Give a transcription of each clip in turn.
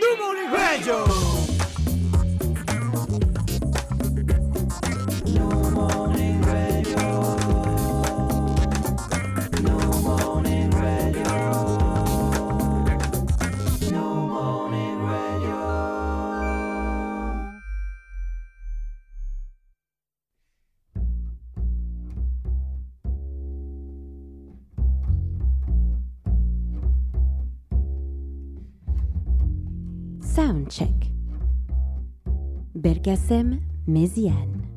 Dumont Radio! Belkacem Méziane.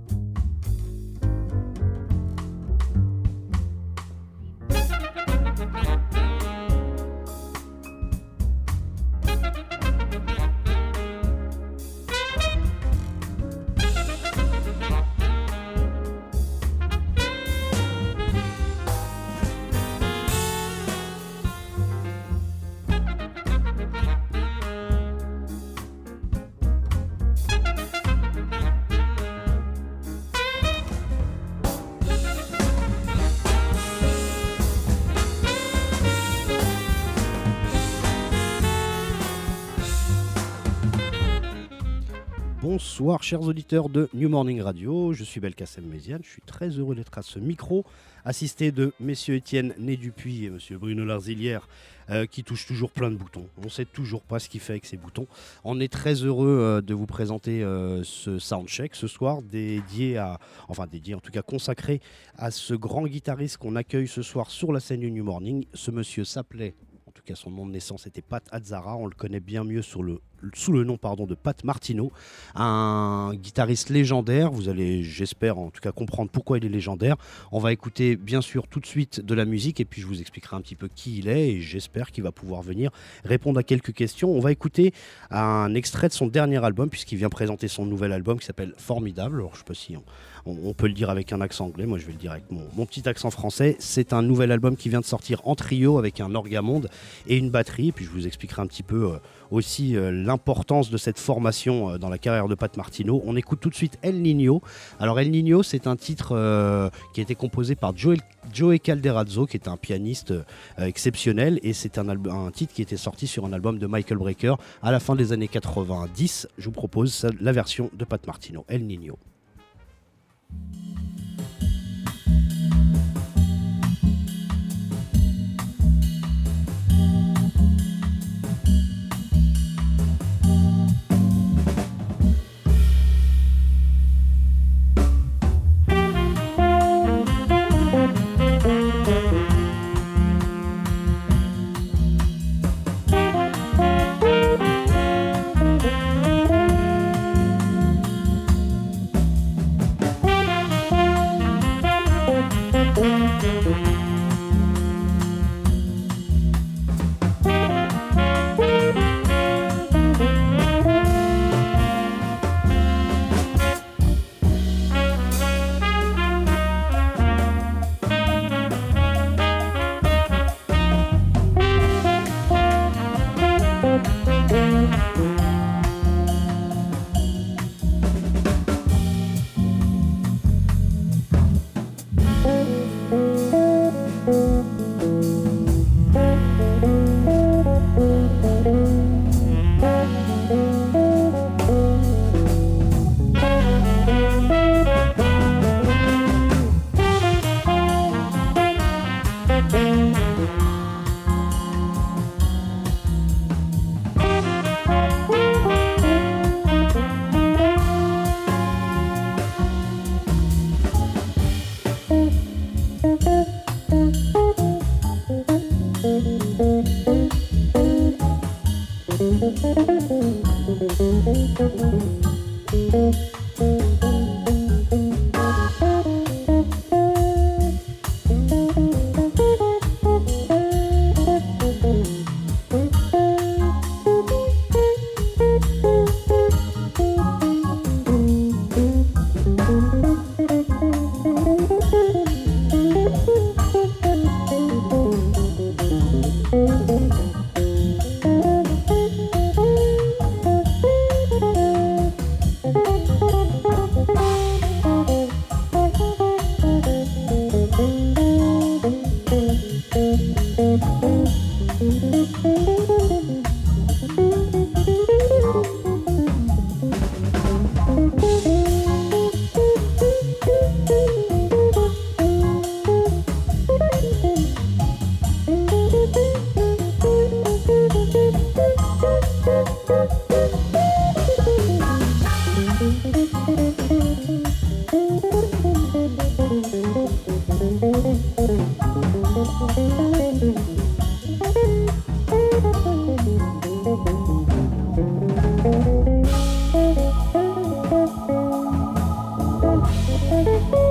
Chers auditeurs de New Morning Radio, je suis Belkacem Méziane, je suis très heureux d'être à ce micro, assisté de messieurs Étienne Né Dupuis et monsieur Bruno Larzilière, euh, qui touchent toujours plein de boutons. On ne sait toujours pas ce qu'il fait avec ces boutons. On est très heureux euh, de vous présenter euh, ce soundcheck ce soir, dédié à, enfin dédié en tout cas consacré à ce grand guitariste qu'on accueille ce soir sur la scène du New Morning. Ce monsieur s'appelait en tout cas son nom de naissance était Pat Azzara, on le connaît bien mieux sur le sous le nom pardon, de Pat Martino, un guitariste légendaire. Vous allez, j'espère, en tout cas comprendre pourquoi il est légendaire. On va écouter bien sûr tout de suite de la musique et puis je vous expliquerai un petit peu qui il est et j'espère qu'il va pouvoir venir répondre à quelques questions. On va écouter un extrait de son dernier album puisqu'il vient présenter son nouvel album qui s'appelle Formidable. Alors je sais pas si on, peut le dire avec un accent anglais, moi je vais le dire avec mon, petit accent français. C'est un nouvel album qui vient de sortir en trio avec un orgamonde et une batterie. Et puis je vous expliquerai un petit peu euh, aussi euh, l'importance de cette formation euh, dans la carrière de Pat Martino. On écoute tout de suite El Nino. Alors El Nino, c'est un titre euh, qui a été composé par Joe, Joey Calderazzo, qui est un pianiste exceptionnel, et c'est un, un, titre qui était sorti sur un album de Michael Brecker à la fin des années 90. Je vous propose la version de Pat Martino, El Nino. Eh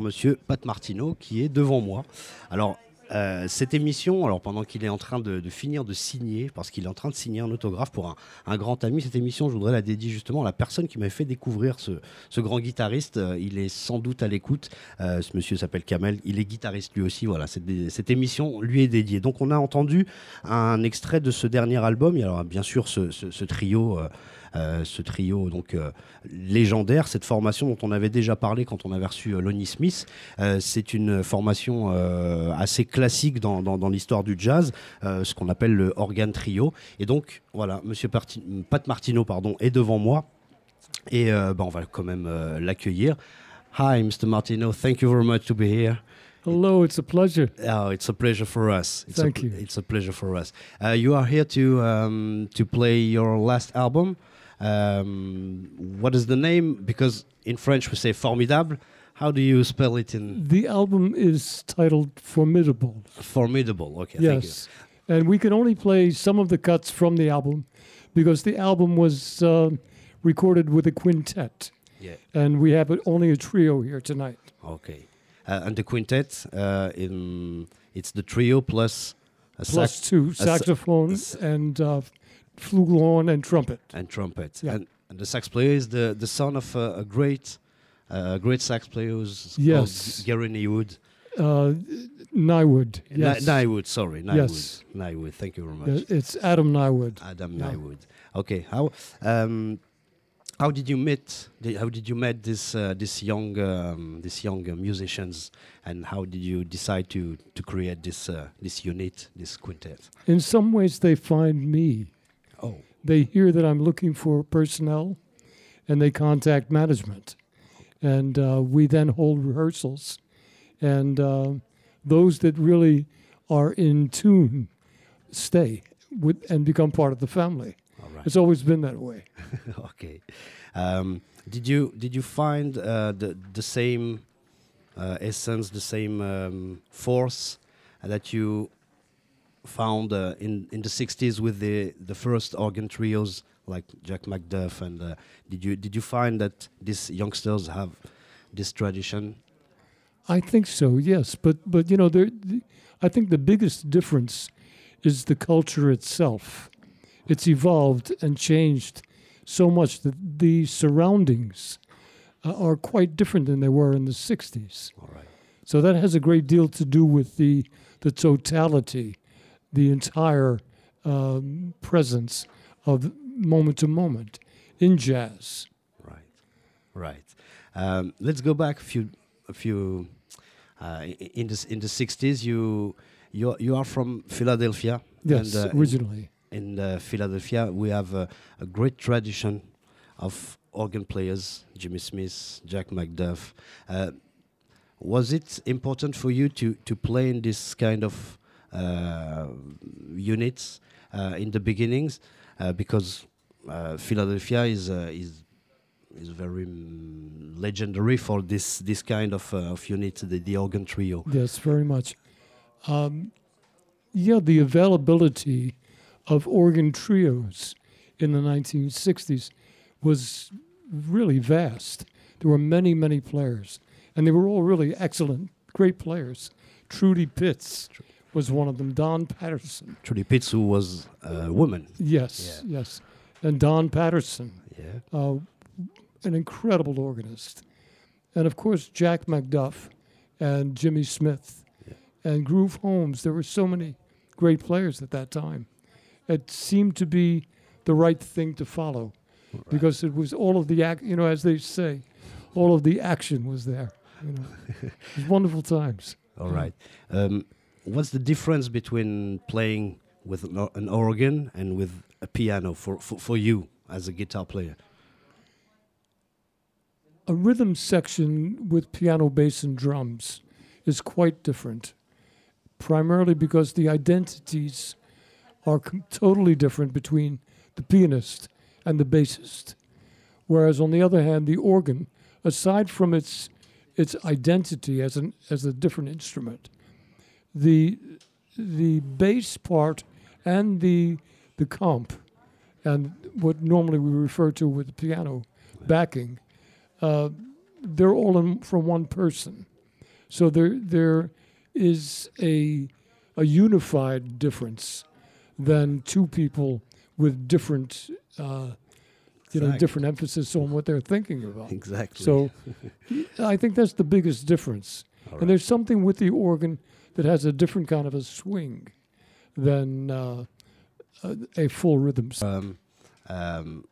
monsieur Pat Martino qui est devant moi. Alors, Euh, cette émission, alors pendant qu'il est en train de, finir de signer, parce qu'il est en train de signer un autographe pour un, un grand ami, cette émission, je voudrais la dédier justement à la personne qui m'a fait découvrir ce, ce grand guitariste. Euh, il est sans doute à l'écoute. Euh, ce monsieur s'appelle Kamel. Il est guitariste lui aussi. Voilà, cette, cette émission lui est dédiée. Donc on a entendu un extrait de ce dernier album. Il y a bien sûr ce, ce, trio. Ce trio donc euh, légendaire, cette formation dont on avait déjà parlé quand on avait reçu euh, Lonnie Smith, Euh, c'est une formation euh, assez classique dans, dans- dans l'histoire du jazz, euh, ce qu'on appelle le organ trio. Et donc voilà, Monsieur Parti- Pat Martino pardon est devant moi et euh, bah, on va quand même euh, l'accueillir. Hi, Mr. Martino. Thank you very much to be here. Hello, it's a pleasure. Oh, it's a pleasure for us. It's Thank a, you. It's a pleasure for us. Uh, you are here to um, to play your last album. Um, what is the name? Because in French we say formidable. How do you spell it in The album is titled Formidable. formidable? Okay, thank you. yes. And we can only play some of the cuts from the album because the album was uh, recorded with a quintet. Yeah. And we have only a trio here tonight. Okay. Uh, and the quintet, uh, in it's the trio plus a Plus sax two sa- saxophones and uh, flugelhorn and trumpet. and trumpet. Yeah. And, and the sax player is the, the son of a, a great uh, great sax player who's Yes. called Gary Newwood. Uh, Niewood. Yes. Niewood, sorry, Niewood. Yes. Niewood, thank you very much. It's Adam Niewood. Adam yeah. Niewood. Okay, how um, how did you meet? How did you meet this uh, this young um, this young uh, musicians, and how did you decide to to create this uh, this unit, this quintet? In some ways, they find me. Oh, they hear that I'm looking for personnel and they contact management. And uh, we then hold rehearsals. And uh, those that really are in tune stay with, and become part of the family. right. It's always been that way. okay. Um, did you did you find uh, the the same uh, essence, the same um, force that you found uh, in in the '60s with the the first organ trios like Jack McDuff? And uh, did you did you find that these youngsters have this tradition? I think so, yes. But, but you know, there, the, I think the biggest difference is the culture itself. It's evolved and changed so much that the surroundings uh, are quite different than they were in the 60s. All right. So that has a great deal to do with the, the totality, the entire um, presence of moment to moment in jazz. Right, right. Um, let's go back a few, a few. Uh, in the in the sixties, you you you are from Philadelphia. Yes, and, uh, in- originally. in, uh, Philadelphia, we have a, a great tradition of organ players: Jimmy Smith, Jack McDuff. Uh, was it important for you to to play in this kind of units uh, in the beginnings? Uh, because uh, Philadelphia is uh, is is very mm, legendary for this this kind of uh, of unit, the, the organ trio. Yes, very much. Um, yeah, the availability of organ trios in the 1960s was really vast. There were many, many players, and they were all really excellent, great players. Trudy Pitts was one of them. Don Patterson, Trudy Pitts, who was a woman. yes, yes, and Don Patterson, Yeah. uh, an incredible organist. And of course, Jack McDuff and Jimmy Smith and Groove Holmes. There were so many great players at that time. It seemed to be the right thing to follow because it was all of the, ac- you know, as they say, all of the action was there. You know, it was wonderful times. All right. Um, what's the difference between playing with an, or- an organ and with a piano for, for, for you as a guitar player? a rhythm section with piano, bass, and drums is quite different, primarily because the identities are totally different between the pianist and the bassist. Whereas, on the other hand, the organ, aside from its its identity as an as a different instrument, the the bass part and the the comp and what normally we refer to with the piano backing uh, they're all in, from one person. So there there is a a unified difference than two people with different, uh, you know, different emphasis on what they're thinking about. Exactly. So I think that's the biggest difference. Right. And there's something with the organ that has a different kind of a swing than uh, a, a full rhythm. um, um,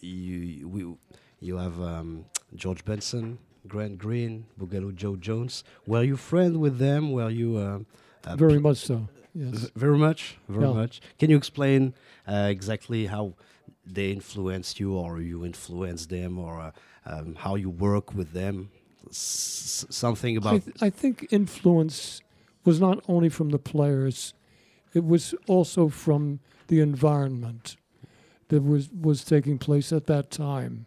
you we, you have um, George Benson, Grant Green, Boogaloo Joe Jones. Were you friend with them? Were you um, uh, Very much so. Yes. very much, very Yeah. much. Can you explain uh, exactly how they influenced you, or you influenced them, or uh, um, how you work with them? S- something I, about th- I think influence was not only from the players, it was also from the environment that was, was taking place at that time.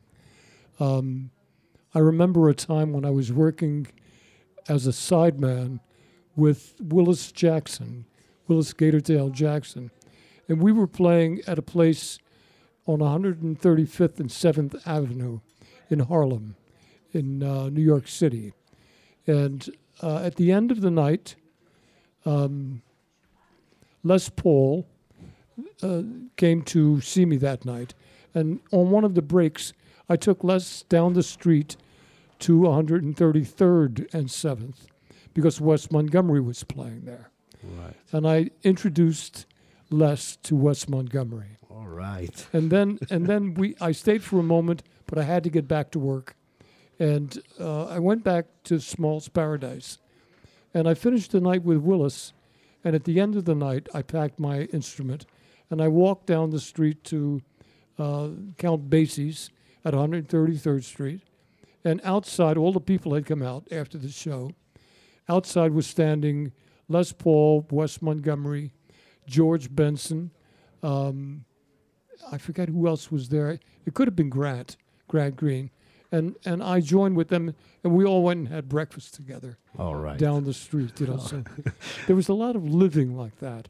Um, I remember a time when I was working as a sideman with Willis Jackson, Willis Gatortail Jackson, and we were playing at a place on 135th and 7th Avenue in Harlem, in uh, New York City. And uh, at the end of the night, um, Les Paul uh, came to see me that night. And on one of the breaks, I took Les down the street to 133rd and 7th because Wes Montgomery was playing there. right. And I introduced Les to Wes Montgomery. All right. And then and then we I stayed for a moment, but I had to get back to work. And uh, I went back to Small's Paradise. And I finished the night with Willis. And at the end of the night, I packed my instrument and I walked down the street to uh, Count Basie's at 133rd Street. And outside, all the people had come out after the show. Outside was standing Les Paul, Wes Montgomery, George Benson. Um, I forget who else was there. It could have been Grant, Grant Green. And, and I joined with them, and we all went and had breakfast together All right. down the street. You know, so there was a lot of living like that,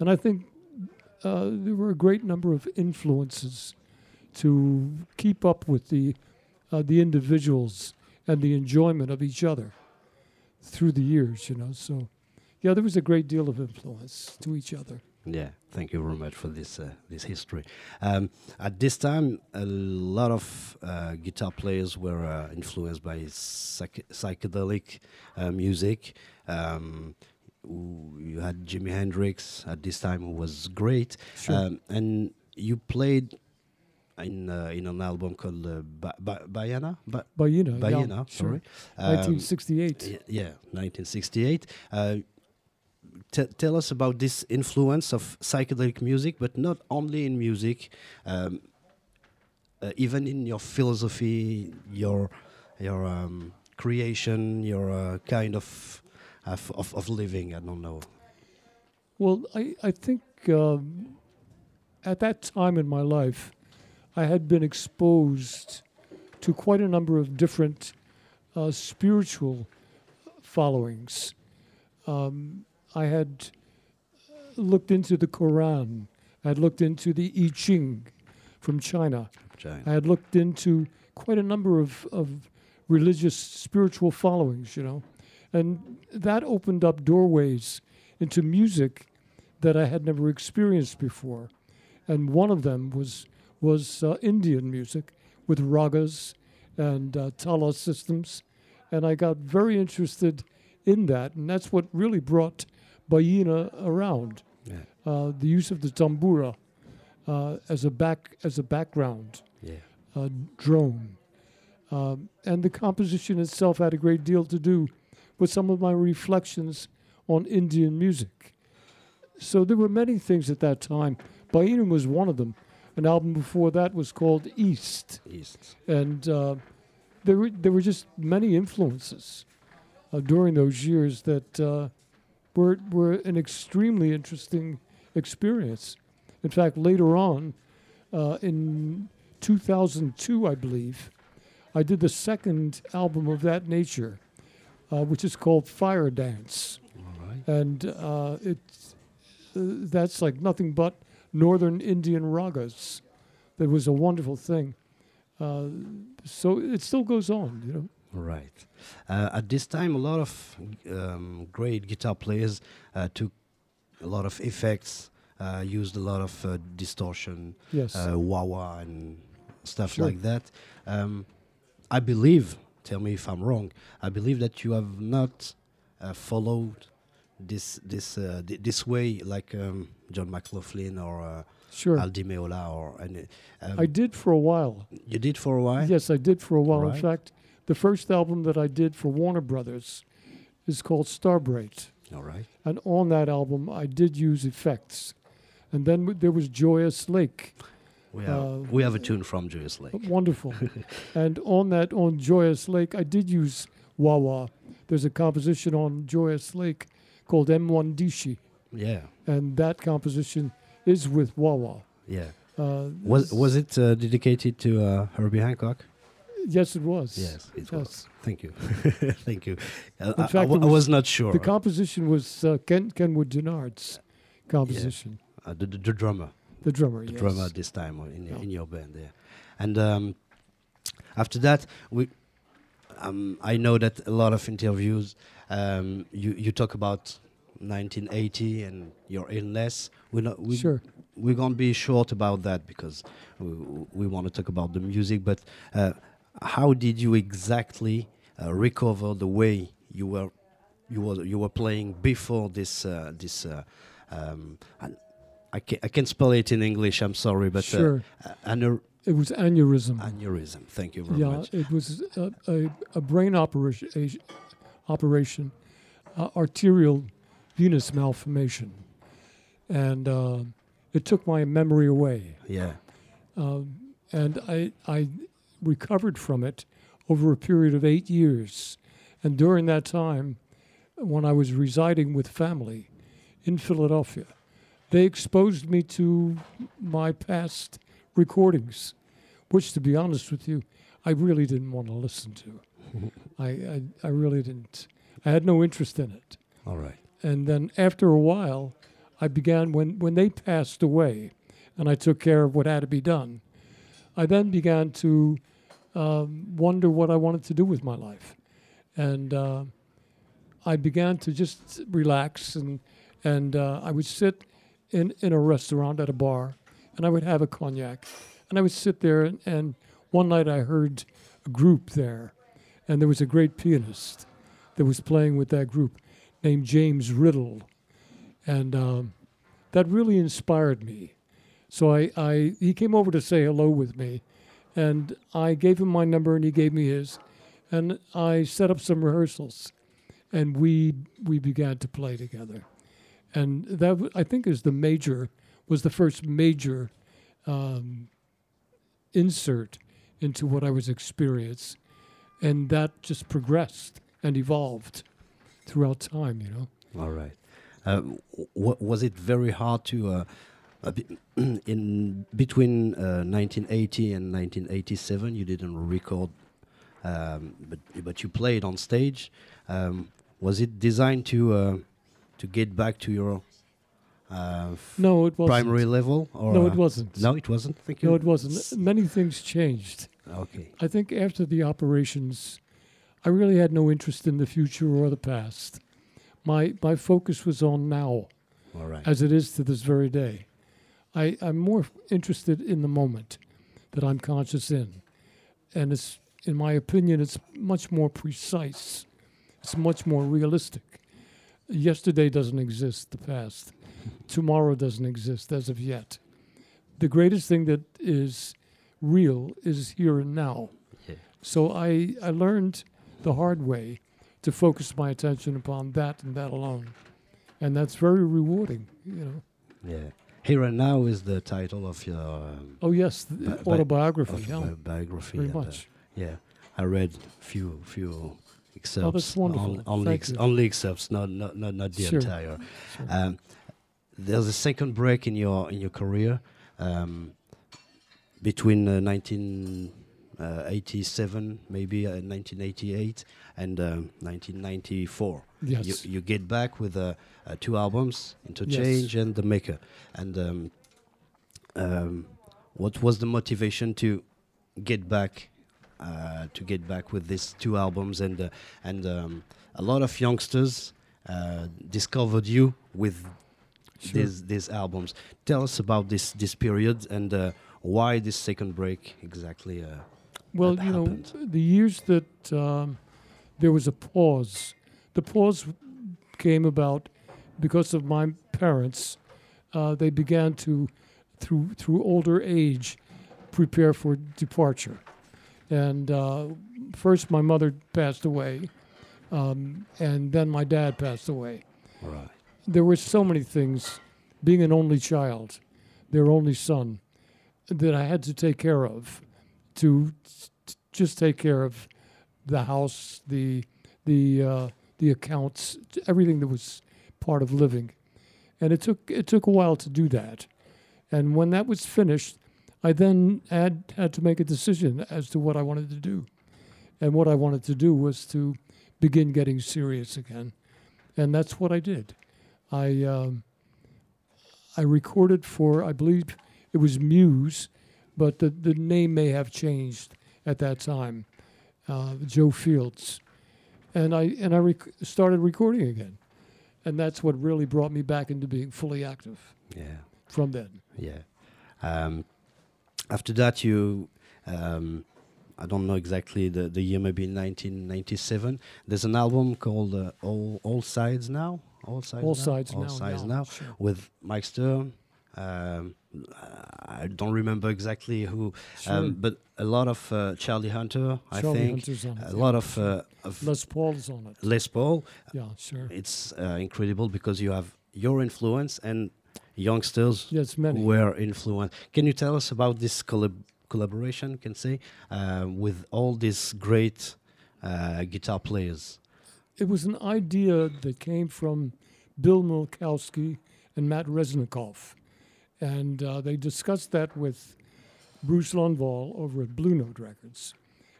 and I think uh, there were a great number of influences to keep up with the uh, the individuals and the enjoyment of each other through the years. You know, so yeah, there was a great deal of influence to each other. Yeah, thank you very much for this uh, this history. Um, at this time, a lot of uh, guitar players were uh, influenced by psych- psychedelic uh, music. Um, you had Jimi Hendrix at this time, who was great, Sure. um, and you played in uh, in an album called uh, ba- ba- Baiyina. Ba- yeah, Baiyina, sure. sorry. Um, 1968. Yeah, 1968. T- tell us about this influence of psychedelic music, but not only in music, um, uh, even in your philosophy, your your um, creation, your uh, kind of, of of of living. I don't know. Well, I, I think um, at that time in my life, I had been exposed to quite a number of different uh, spiritual followings. Um, I had looked into the Quran, I had looked into the I Ching from China, I had looked into quite a number of, of religious, spiritual followings, you know. And that opened up doorways into music that I had never experienced before. And one of them was, was uh, Indian music with ragas and uh, tala systems. And I got very interested in that. And that's what really brought Baiyina around Yeah, uh, the use of the tambura uh, as a back as a background yeah, uh, drone, um, and the composition itself had a great deal to do with some of my reflections on Indian music. So there were many things at that time. Baiyina was one of them. An album before that was called East, East. and uh, there were there were just many influences uh, during those years that uh, were were an extremely interesting experience. In fact, later on, uh, in 2002, I believe, I did the second album of that nature, uh, which is called Fire Dance, right. and uh, it's uh, that's like nothing but northern Indian ragas. That was a wonderful thing. Uh, so it still goes on, you know. Right. Uh, at this time, a lot of um, great guitar players uh, took a lot of effects, uh, used a lot of uh, distortion, Yes. uh, wah wah, and stuff Sure. like that. Um, I believe, tell me if I'm wrong, I believe that you have not uh, followed this this uh, th- this way like um, John McLaughlin or uh, sure. Al Di Meola or any. Um, I did for a while. you did for a while. Yes, I did for a while. Right. In fact, the first album that I did for Warner Brothers is called Starbright. All right. And on that album, I did use effects. And then w- there was Joyous Lake. We have Uh, we have a tune from Joyous Lake. Wonderful. and on that, on Joyous Lake, I did use wah wah. There's a composition on Joyous Lake called M'wandishi. Yeah, And that composition is with wah wah. yeah. Uh, Was was it uh, dedicated to uh, Herbie Hancock? Yes, it was. Yes, it Yes. was. Thank you, thank you. Uh, In I- I, fact, w- it I was was not sure. The composition was uh, Ken, Kenwood Denard's composition. uh, the, the, the drummer, The drummer, the yes. drummer at this time uh, in Yeah. in your band there, and um, after that we. Um, I know that a lot of interviews um, you you talk about 1980 and your illness. We're not we, Sure. we're gonna be short about that because we, we want to talk about the music. But uh, how did you exactly uh, recover the way you were you were you were playing before this uh, this? Uh, um, I can I can spell it in English. I'm sorry, but sure. uh, aneur- it was aneurysm. aneurysm. Thank you very yeah, much. Yeah, it was a, a, a brain operation, a, operation uh, arterial venous malformation. And uh, it took my memory away. Yeah, Um, and I, I recovered from it over a period of eight years. And during that time, when I was residing with family in Philadelphia, they exposed me to my past recordings, which, to be honest with you, I really didn't want to listen to. I, I, I really didn't. I had no interest in it. all right. And then after a while, I began when when they passed away, and I took care of what had to be done. I then began to um, wonder what I wanted to do with my life, and uh, I began to just relax and and uh, I would sit in in a restaurant at a bar, and I would have a cognac, and I would sit there. And, and one night I heard a group there, and there was a great pianist that was playing with that group named James Ridl, and um, that really inspired me. So I, I he came over to say hello with me, and I gave him my number and he gave me his, and I set up some rehearsals, and we we began to play together, and that I think is the major was the first major um, insert into what I was experiencing, and that just progressed and evolved throughout time. You know. All right. Uh, w- was it very hard to, uh, in between uh, 1980 and 1987? You didn't record, um, but but you played on stage. Um, was it designed to uh, to get back to your uh, No, it wasn't. primary level? Or No, uh, it wasn't. No, it wasn't. Thank you. No, it wasn't. Many things changed. Okay. I think after the operations, I really had no interest in the future or the past. My my focus was on now, All right. as it is to this very day. I, I'm more interested in the moment that I'm conscious in. And it's in my opinion, it's much more precise. It's much more realistic. Yesterday doesn't exist, the past. Tomorrow doesn't exist as of yet. The greatest thing that is real is here and now. Yeah. So I, I learned the hard way to focus my attention upon that and that alone. And that's very rewarding, you know. Yeah. Here and now is the title of your um, Oh yes, Bi- autobiography. yeah, bi- biography. very uh, much. Yeah, I read few few excerpts. Oh, that's wonderful. on- Only ex- only excerpts, not not not, not the Sure. entire. Sure. Um, there's a second break in your in your career um, between uh, 1987, maybe uh, 1988, and um, 1994. yes. You, you get back with uh, uh, two albums, Interchange and The Maker. And um, um, what was the motivation to get back uh, to get back with these two albums, and uh, and um, a lot of youngsters uh, discovered you with Sure. these these albums. Tell us about this this period and uh, why this second break exactly. Well, you know, the years that um, there was a pause, the pause came about because of my parents. Uh, they began to, through through older age, prepare for departure, and uh, first my mother passed away, um, and then my dad passed away. right. There were so many things, being an only child, their only son, that I had to take care of, to just take care of the house, the the uh, the accounts, everything that was part of living, and it took it took a while to do that, and when that was finished, I then had had to make a decision as to what I wanted to do, and what I wanted to do was to begin getting serious again, and that's what I did. I um, I recorded for I believe it was Muse, but the the name may have changed at that time. Uh, Joe Fields, and I and I rec- started recording again, and that's what really brought me back into being fully active Yeah. from then. Yeah. Um, after that, you, um, I don't know exactly the, the year, maybe 1997. There's an album called uh, All All Sides Now. All Sides All Now? sides All now. Sides now, Now Sure. with Mike Stern. Um, I don't remember exactly who, Sure. um, but a lot of uh, Charlie Hunter, I Charlie think. Hunter's on it, A yeah. lot of, uh, of Les Paul's on it. Les Paul. Yeah, sure. It's uh, incredible because you have your influence and youngsters Yes, many. were influenced. Can you tell us about this collab- collaboration, can say, uh, with all these great uh, guitar players? It was an idea that came from Bill Milkowski and Matt Resnikoff. And uh, they discussed that with Bruce Lundvall over at Blue Note Records.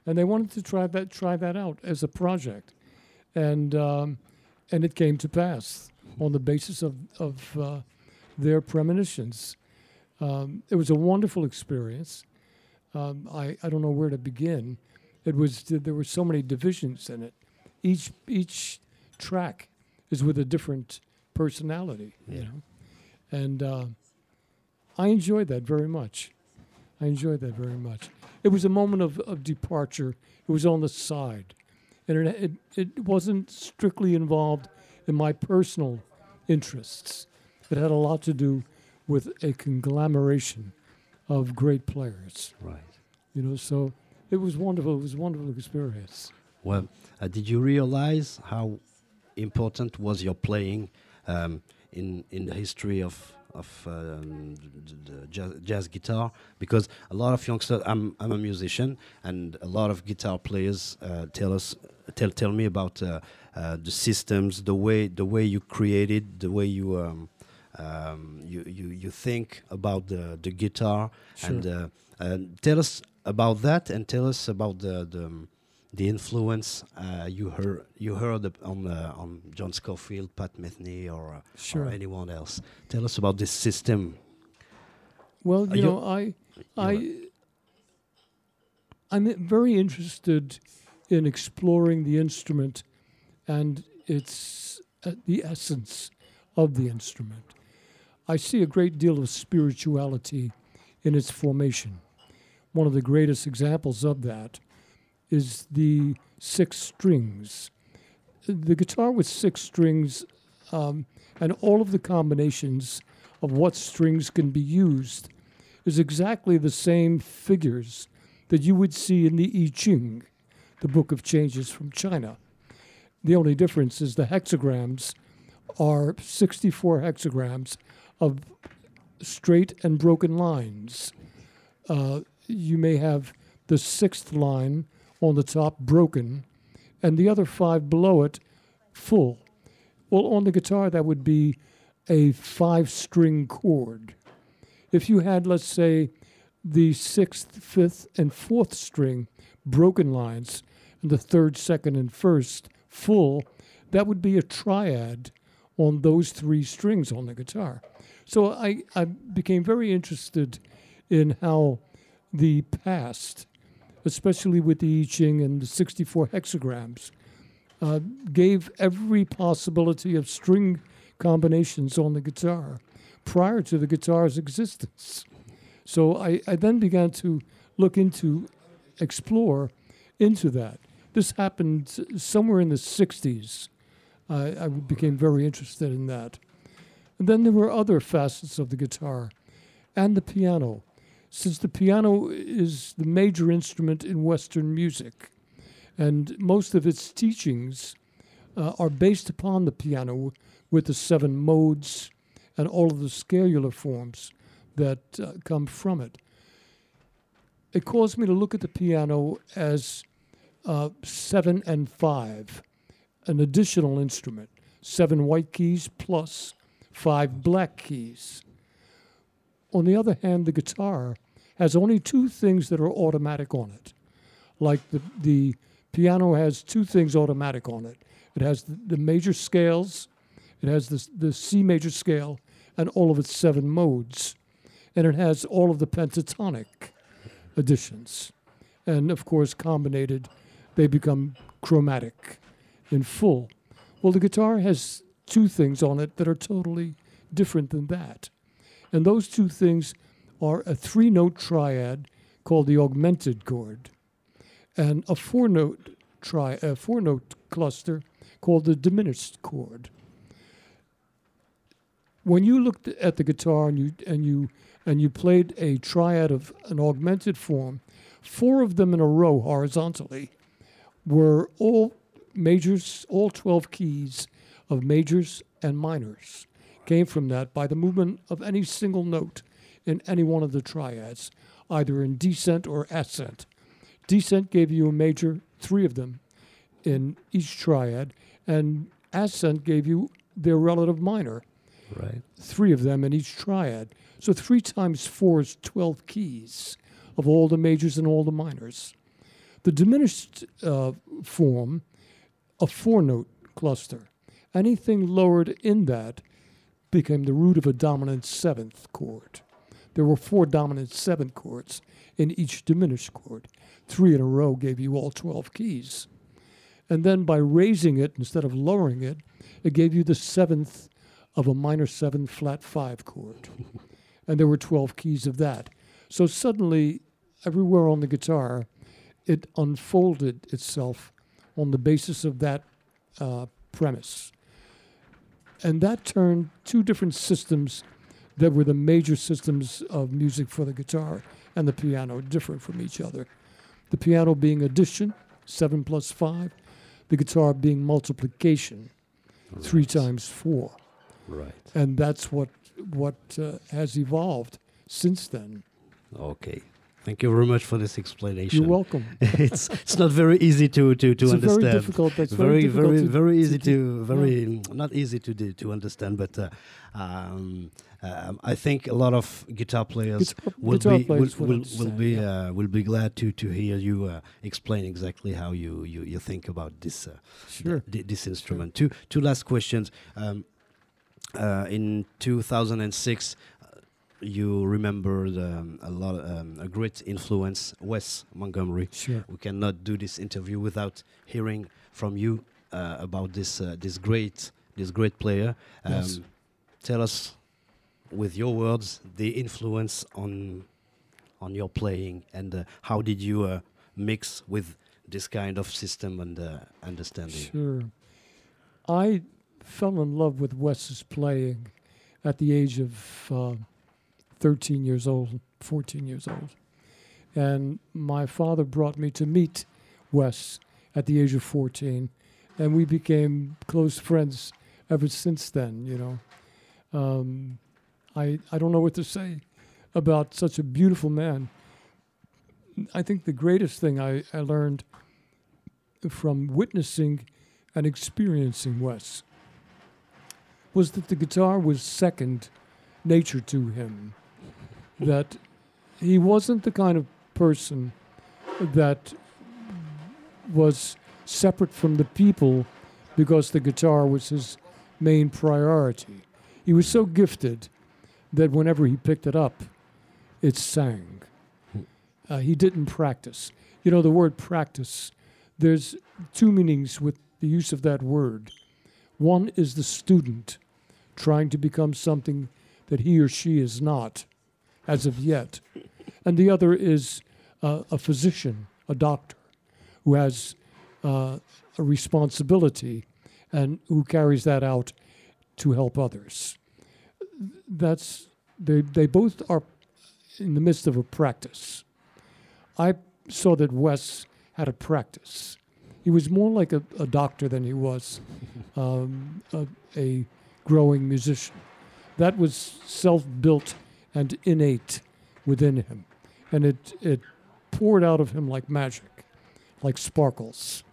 And they wanted to try that, try that out as a project. And, um, and it came to pass on the basis of, of uh, their premonitions. Um, it was a wonderful experience. Um, I, I don't know where to begin. It was there were so many divisions in it. Each each track is with a different personality, you know, and uh, I enjoyed that very much. I enjoyed that very much. It was a moment of, of departure. It was on the side, and it, it it wasn't strictly involved in my personal interests. It had a lot to do with a conglomeration of great players. Right. You know, so it was wonderful. It was a wonderful experience. Well, uh, did you realize how important was your playing um, in in the history of of um, jazz, jazz guitar? Because a lot of youngsters, I'm I'm a musician, and a lot of guitar players uh, tell us tell tell me about uh, uh, the systems, the way the way you created, the way you. Um, um, you, you you think about the the guitar Sure. and uh, uh, tell us about that and tell us about the the, um, the influence uh, you heard you heard on uh, on John Scofield, Pat Metheny, or, uh, Sure. or anyone else. Tell us about this system. Well, you you- know, I, I, I'm very interested in exploring the instrument and its uh, the essence of the instrument. I see a great deal of spirituality in its formation. One of the greatest examples of that is the six strings. The guitar with six strings um, and all of the combinations of what strings can be used is exactly the same figures that you would see in the I Ching, the Book of Changes from China. The only difference is the hexagrams are 64 hexagrams of straight and broken lines. Uh, you may have the sixth line on the top broken, and the other five below it full. Well, on the guitar, that would be a five string chord. If you had, let's say, the sixth, fifth, and fourth string broken lines, and the third, second, and first full, that would be a triad on those three strings on the guitar. So I, I became very interested in how the past especially with the I Ching and the 64 hexagrams, uh, gave every possibility of string combinations on the guitar prior to the guitar's existence. So I, I then began to look into, explore into that. This happened somewhere in the 60s. I, I became very interested in that. And then there were other facets of the guitar and the piano. Since the piano is the major instrument in Western music, and most of its teachings uh, are based upon the piano with the seven modes and all of the scalar forms that uh, come from it. It caused me to look at the piano as uh, seven and five, an additional instrument, seven white keys plus five black keys. On the other hand, the guitar has only two things that are automatic on it. Like the, the piano has two things automatic on it it has the, the major scales, it has the, the C major scale, and all of its seven modes. And it has all of the pentatonic additions. And of course, combinated, they become chromatic in full. Well, the guitar has two things on it that are totally different than that. And those two things are a three note triad called the augmented chord and a four note tri- a four note cluster called the diminished chord. When you looked at the guitar and you and you and you played a triad of an augmented form, four of them in a row horizontally were all majors, all 12 keys of majors and minors came from that by the movement of any single note in any one of the triads, either in descent or ascent. Descent gave you a major, three of them in each triad, and ascent gave you their relative minor, Right. three of them in each triad. So three times four is 12 keys of all the majors and all the minors. The diminished uh, form, a four note cluster. Anything lowered in that became the root of a dominant seventh chord. There were four dominant seventh chords in each diminished chord. Three in a row gave you all 12 keys. And then by raising it instead of lowering it, it gave you the seventh of a minor seven flat five chord. and there were 12 keys of that. So suddenly, everywhere on the guitar, it unfolded itself on the basis of that uh, premise. And that turned two different systems that were the major systems of music for the guitar and the piano different from each other. The piano being addition, seven plus five, the guitar being multiplication, three times four. Right. And that's what, what uh, has evolved since then. Okay. Thank you very much for this explanation. You're welcome. it's it's not very easy to to, to it's understand. very difficult. That's very difficult very to- very easy keep- to, very not easy to do, to understand but uh, um, um, I think a lot of guitar players Guitar, will guitar be will, players will, will understand, be yeah. uh, will be glad to to hear you uh, explain exactly how you, you, you think about this uh, sure. th- this instrument. Two two last questions. Um, uh, in 2006, uh, you remember um, a lot um, a great influence Wes Montgomery. Sure. We cannot do this interview without hearing from you uh, about this uh, this great this great player. Um, Yes. Tell us, with your words, the influence on on your playing and uh, how did you uh, mix with this kind of system and uh, understanding. Sure. I fell in love with Wes's playing at the age of uh, 13 years old, 14 years old. And my father brought me to meet Wes at the age of 14. And we became close friends ever since then, you know. Um, I, I don't know what to say about such a beautiful man. I think the greatest thing I, I learned from witnessing and experiencing Wes was that the guitar was second nature to him. that he wasn't the kind of person that was separate from the people because the guitar was his main priority. He was so gifted that whenever he picked it up, it sang. Uh, he didn't practice. you know, the word practice, there's two meanings with the use of that word. One is the student trying to become something that he or she is not as of yet. And the other is uh, a physician, a doctor, who has uh, a responsibility and who carries that out to help others. That's they, they both are in the midst of a practice. I saw that Wes had a practice. He was more like a, a doctor than he was um, a, a growing musician. That was self built and innate within him. And it, it poured out of him like magic, like sparkles.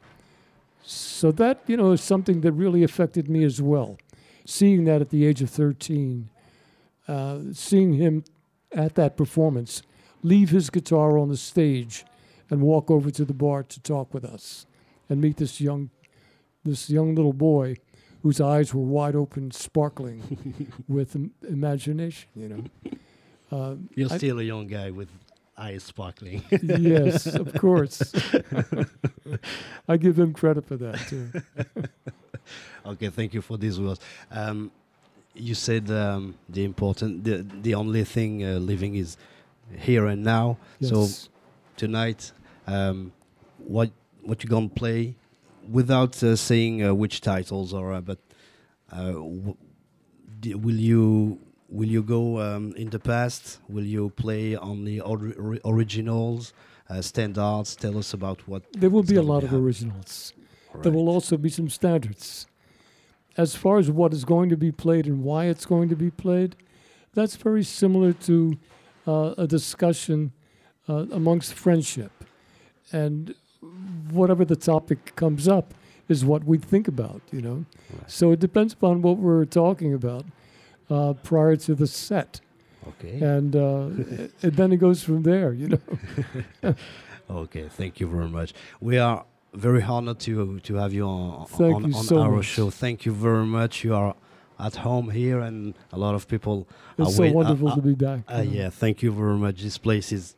So that, you know, is something that really affected me as well. Seeing that at the age of 13, uh, seeing him at that performance leave his guitar on the stage and walk over to the bar to talk with us and meet this young this young little boy whose eyes were wide open sparkling with Im- imagination you know uh, You're I- still a young guy with eyes sparkling. yes of course i give him credit for that too okay, thank you for these words. Um, you said um, the important, the the only thing uh, living is here and now. So tonight, um, what what you gonna play, without uh, saying uh, which titles or, uh, but uh, w- d- will you will you go um, in the past? Will you play on the ori- ori- originals, uh, standards? Tell us about what. there will be a lot of originals There will also be some standards. As far as what is going to be played and why it's going to be played, that's very similar to uh, a discussion uh, amongst friendship. And whatever the topic comes up is what we think about, you know. Right. So it depends upon what we're talking about uh, prior to the set. Okay. And, uh, and then it goes from there, you know. Okay, thank you very much. We are very honored to to have you on Thank on, you on so our much. show. Thank you very much. You are at home here, and a lot of people. It's are so wonderful uh, to be back. Uh, yeah, thank you very much. This place is.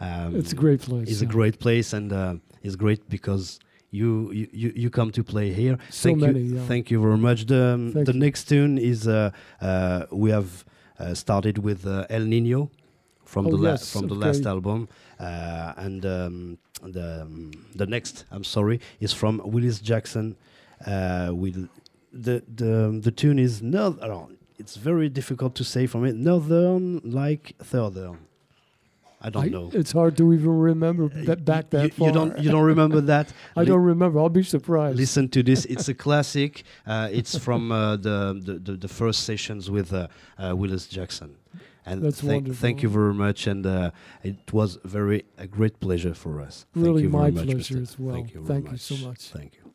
Um, It's a great place. It's a great place, and uh, it's great because you you, you come to play here. So thank many, you, yeah. thank you very much. The um, the you. next tune is uh, uh, we have uh, started with uh, El Nino from Oh, the la- yes, from the okay. last album, uh, and um, the um, the next I'm sorry is from Willis Jackson. Uh, with the the the tune is no, oh, it's very difficult to say from it. Northern like southern. I don't I- know. It's hard to even remember Uh, that back that you, far. you don't you don't remember that? I Li- don't remember. I'll be surprised. Listen to this. It's a classic. Uh, it's from uh, the, the, the the first sessions with uh, Willis Jackson. And That's thank, thank you very much. And uh, it was very a great pleasure for us. Thank Really you very my much, pleasure Mr. as well. Thank you. very Thank you so much. Thank you.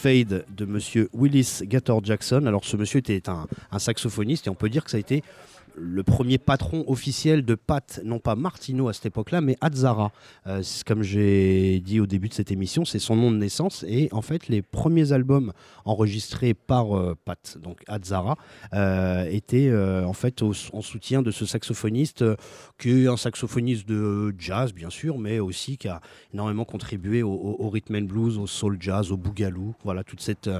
Fade de monsieur Willis Gator Jackson. Alors ce monsieur était un, un saxophoniste et on peut dire que ça a été le premier patron officiel de Pat, non pas Martino à cette époque-là, mais Azzara. Euh, comme j'ai dit au début de cette émission, c'est son nom de naissance. Et en fait, les premiers albums enregistrés par euh, Pat, donc Azzara, euh, étaient en fait au- en soutien de ce saxophoniste, qui est un saxophoniste de jazz, bien sûr, mais aussi qui a énormément contribué au, rhythm and blues, au soul jazz, au boogaloo. Voilà, toute cette,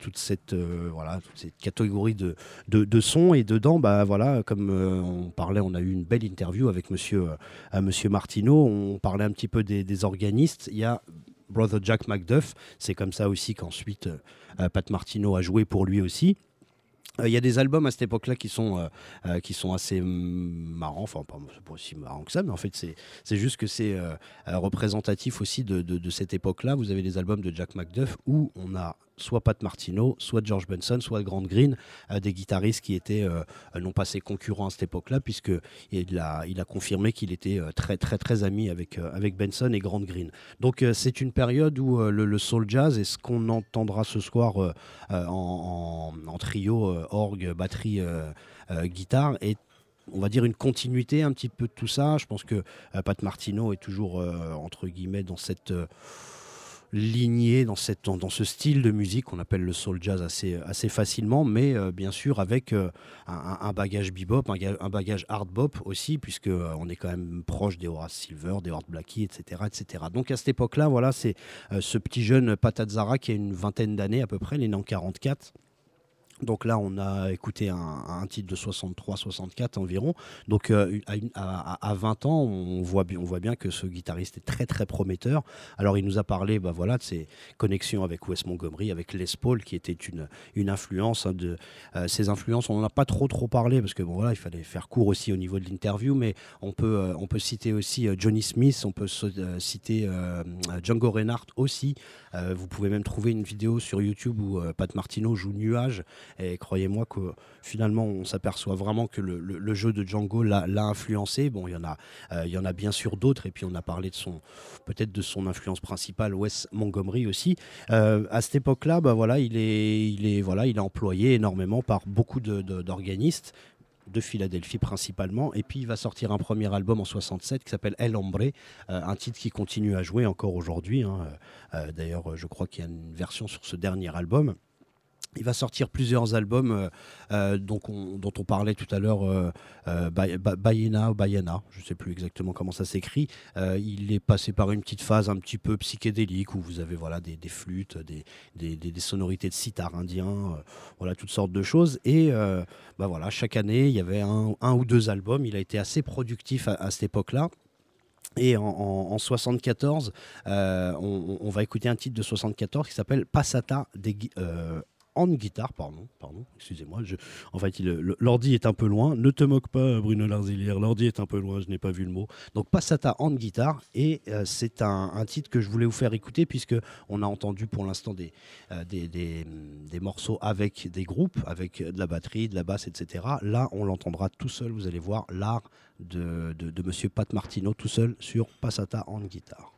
toute cette, voilà, cette catégorie de, de, de sons. Et dedans, bah, voilà, comme euh, on parlait, on a eu une belle interview avec monsieur, euh, monsieur Martineau. On parlait un petit peu des, organistes. Il y a Brother Jack McDuff. C'est comme ça aussi qu'ensuite euh, Pat Martineau a joué pour lui aussi. Il y a des albums à cette époque-là qui sont qui sont assez hum, marrants, enfin pas, pas aussi marrant que ça, mais en fait c'est juste que c'est représentatif aussi de, de- de cette époque-là. Vous avez des albums de Jack McDuff où on a soit Pat Martino, soit George Benson, soit Grant Green, euh, des guitaristes qui étaient euh, euh, non pas ses concurrents à cette époque-là, puisque il a, confirmé qu'il était très très très ami avec, Benson et Grant Green. Donc c'est une période où le, soul jazz et ce qu'on entendra ce soir en, trio, orgue, batterie, guitare, est on va dire une continuité un petit peu de tout ça. Je pense que Pat Martino est toujours entre guillemets dans cette lignée, dans, cette, dans, ce style de musique qu'on appelle le soul jazz assez, assez facilement, mais euh, bien sûr avec euh, un, bagage bebop, un, un bagage hard bop aussi, puisque euh, on est quand même proche des Horace Silver, des Art Blackie, etc., etc. Donc à cette époque-là, voilà, c'est ce petit jeune Pat Azzara qui a une vingtaine d'années à peu près, il est en 44. Donc là, on a écouté un, titre de 63-64 environ. Donc euh, à, une- à- à- à 20 ans, on voit, bien que ce guitariste est très très prometteur. Alors il nous a parlé bah, voilà, de ses connexions avec Wes Montgomery, avec Les Paul, qui était une, influence. hein, euh, ces influences, on n'en a pas trop trop parlé, parce que bon, voilà, il fallait faire court aussi au niveau de l'interview, mais on peut, euh, on peut citer aussi Johnny Smith, on peut citer Django Reinhardt aussi. Vous pouvez même trouver une vidéo sur YouTube où Pat Martino joue Nuage. Et croyez-moi que finalement, on s'aperçoit vraiment que le, jeu de Django l'a influencé. Bon, il y en a, euh, il y en a bien sûr d'autres. Et puis, on a parlé de son, peut-être de son influence principale, Wes Montgomery aussi. Euh, à cette époque-là, bah voilà, il est, il est, voilà, il employé énormément par beaucoup d'organistes de Philadelphie principalement. Et puis il va sortir un premier album en 67 qui s'appelle El Hombre, euh, un titre qui continue à jouer encore aujourd'hui. hein. D'ailleurs, je crois qu'il y a une version sur ce dernier album. Il va sortir plusieurs albums euh, euh, dont on parlait tout à l'heure, euh, euh, ou Bayana, je ne sais plus exactement comment ça s'écrit. Il est passé par une petite phase un petit peu psychédélique où vous avez voilà, des, flûtes, des, sonorités de sitar indien, voilà, toutes sortes de choses. Et bah voilà, chaque année, il y avait un, ou deux albums. Il a été assez productif à, cette époque-là. Et en, en- en 74, on, va écouter un titre de 74 qui s'appelle Passata des euh, en guitare, pardon, pardon, excusez-moi. En fait, l'ordi est un peu loin. Ne te moque pas, Bruno Larzilière. L'ordi est un peu loin. Je n'ai pas vu le mot. Donc Passata en guitare et euh, c'est un, titre que je voulais vous faire écouter puisque on a entendu pour l'instant des, euh, morceaux avec des groupes, avec de la batterie, de la basse, etc. Là, on l'entendra tout seul. Vous allez voir l'art de, de, de Monsieur Pat Martino tout seul sur Passata en guitare.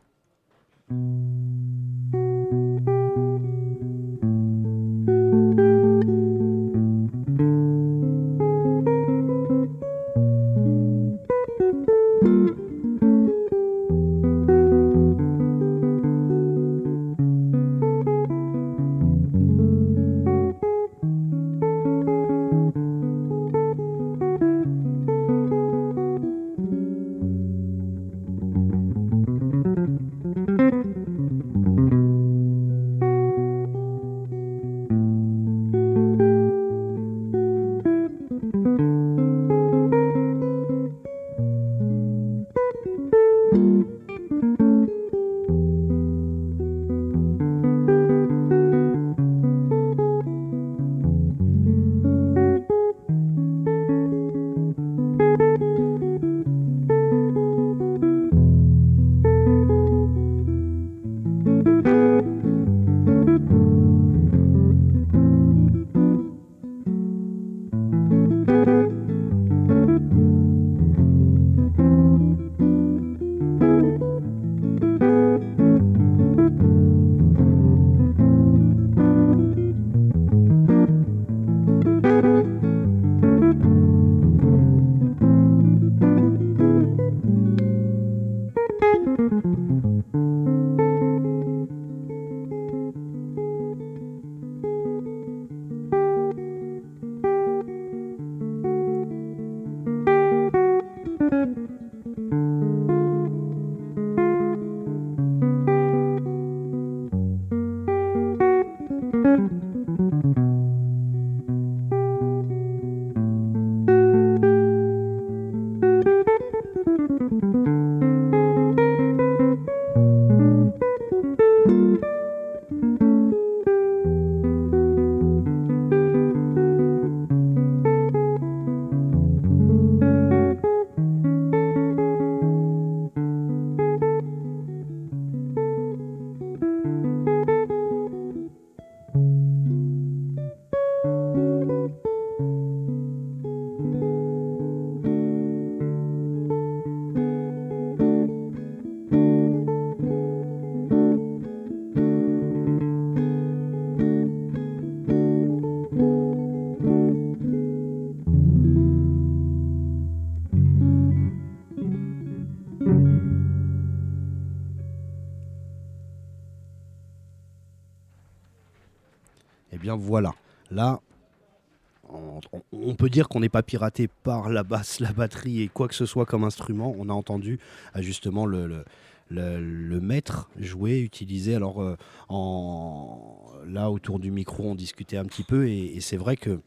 Dire qu'on n'est pas piraté par la basse, la batterie et quoi que ce soit comme instrument. On a entendu euh, justement le, le, maître jouer, utiliser. Alors euh, en, là autour du micro, on discutait un petit peu et, c'est vrai que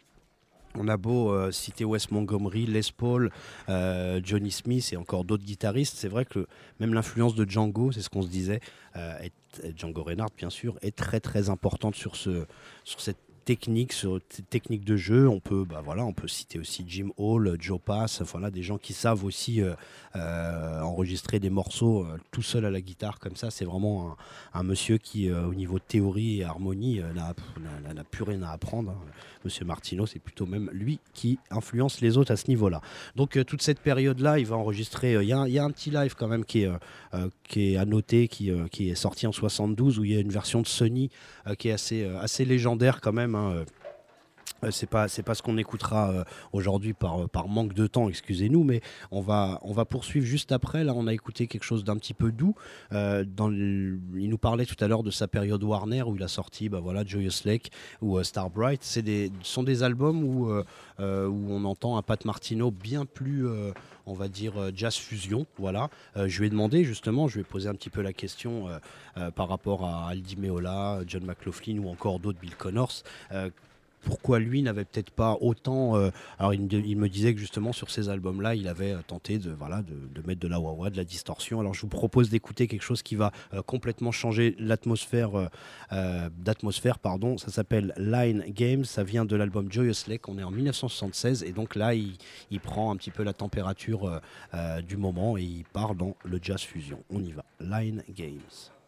on a beau euh, citer Wes Montgomery, Les Paul, Johnny Smith et encore d'autres guitaristes, c'est vrai que même l'influence de Django, c'est ce qu'on se disait, est- Django Reinhardt bien sûr, est très très importante sur, ce, sur cette technique, sur cette technique de jeu. On peut, bah on peut citer aussi Jim Hall, Joe Pass, voilà, des gens qui savent aussi euh, euh, enregistrer des morceaux euh, tout seul à la guitare comme ça. C'est vraiment un, monsieur qui, au niveau théorie et harmonie, n'a plus rien à apprendre. hein. Monsieur Martino, c'est plutôt même lui qui influence les autres à ce niveau-là. Donc toute cette période-là, il va enregistrer. Il y, a un- petit live quand même qui est, qui est à noter, qui, qui est sorti en 72, où il y a une version de Sony qui est assez, assez légendaire quand même. Euh, c'est pas c'est pas ce qu'on écoutera euh, aujourd'hui par, par manque de temps, excusez-nous, mais on va on va poursuivre juste après. Là, on a écouté quelque chose d'un petit peu doux. Euh, il nous parlait tout à l'heure de sa période Warner où il a sorti bah voilà Joyous Lake ou euh, Star Bright. C'est des sont des albums où euh, euh, où on entend un Pat Martino bien plus euh, on va dire euh, jazz fusion. Voilà. Euh, je lui ai demandé justement, je lui ai posé un petit peu la question euh, euh, par rapport à Aldi Meola, John McLaughlin ou encore d'autres Bill Connors. Pourquoi lui n'avait peut-être pas autant. euh, alors, il me, disait que justement sur ces albums-là, il avait euh, tenté de, voilà, de, mettre de la wah-wah, de la distorsion. Alors, je vous propose d'écouter quelque chose qui va euh, complètement changer l'atmosphère. d'atmosphère, pardon. Ça s'appelle Line Games. Ça vient de l'album Joyous Lake. On est en 1976 et donc là, il, prend un petit peu la température du moment et il part dans le jazz fusion. On y va. Line Games.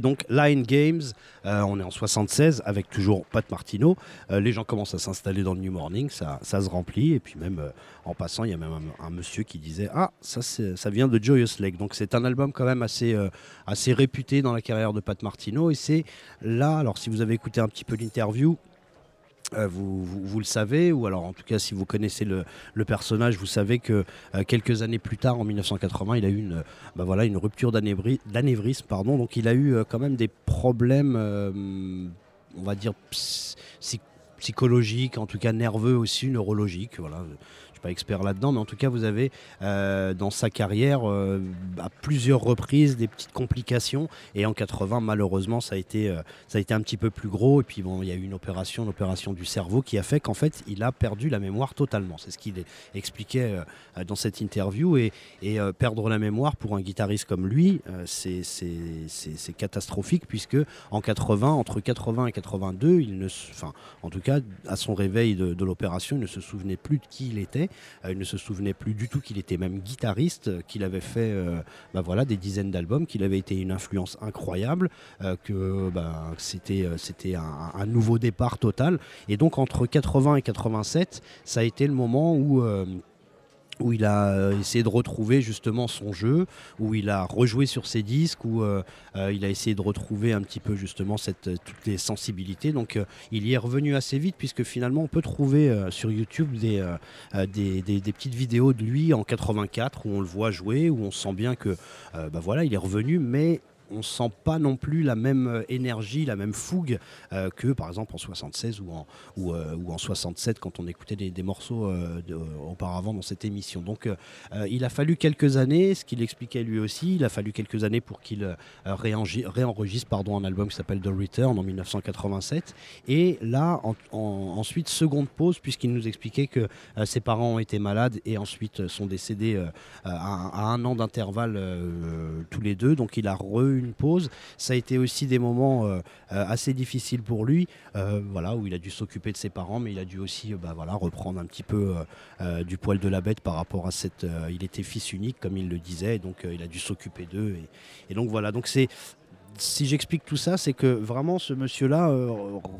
donc Line Games. Euh, on est en 76 avec toujours Pat Martino. Euh, les gens commencent à s'installer dans le New Morning, ça, se remplit. Et puis même euh, en passant, il y a même un, monsieur qui disait Ah, ça, ça vient de Joyous Lake. Donc c'est un album quand même assez, assez réputé dans la carrière de Pat Martino. Et c'est là, alors si vous avez écouté un petit peu l'interview, euh, vous, vous- le savez, ou alors en tout cas si vous connaissez le, personnage, vous savez que euh, quelques années plus tard, en 1980, il a eu une, bah voilà, une rupture d'anévri- d'anévrisme, pardon. donc il a eu euh, quand même des problèmes, on va dire ps- psy- psychologiques, en tout cas nerveux aussi, neurologiques. Voilà. Suis pas expert là-dedans, mais en tout cas, vous avez euh, dans sa carrière euh, à plusieurs reprises des petites complications. Et en 80, malheureusement, ça a été euh, ça a été un petit peu plus gros. Et puis bon, il y a eu une opération, l'opération du cerveau, qui a fait qu'en fait, il a perdu la mémoire totalement. C'est ce qu'il expliquait dans cette interview. Et, perdre la mémoire pour un guitariste comme lui, c'est catastrophique puisque en 80, entre 80 et 82, il ne, enfin, en tout cas, à son réveil de l'opération, il ne se souvenait plus de qui il était. Euh, il ne se souvenait plus du tout qu'il était même guitariste, euh, qu'il avait fait euh, bah des dizaines d'albums, qu'il avait été une influence incroyable, que bah, c'était un, nouveau départ total. Et donc entre 80 et 87, ça a été le moment où où il a euh, essayé de retrouver justement son jeu, où il a rejoué sur ses disques, où euh, euh, il a essayé de retrouver un petit peu justement toutes les sensibilités. Donc il y est revenu assez vite puisque finalement on peut trouver sur YouTube des, petites vidéos de lui en 84 où on le voit jouer, où on sent bien que bah voilà, il est revenu, mais on sent pas non plus la même euh, énergie, la même fougue euh, que par exemple en 76 ou en, ou, euh, ou en 67 quand on écoutait des, morceaux euh, auparavant dans cette émission. Donc euh, euh, il a fallu quelques années, ce qu'il expliquait lui aussi, il a fallu quelques années pour qu'il euh, réenregistre pardon, un album qui s'appelle The Return en 1987. Et là, en- en- ensuite, seconde pause, puisqu'il nous expliquait que euh, ses parents ont été malades et ensuite euh, sont décédés euh, à, un an d'intervalle euh, tous les deux. Donc il a re une pause. Ça a été aussi des moments euh, euh, assez difficiles pour lui, euh, voilà, où il a dû s'occuper de ses parents, mais il a dû aussi bah, reprendre un petit peu du poil de la bête par rapport à cette. il était fils unique, comme il le disait, donc il a dû s'occuper d'eux. Et donc voilà, donc c'est. Si j'explique tout ça, c'est que vraiment ce monsieur-là, euh,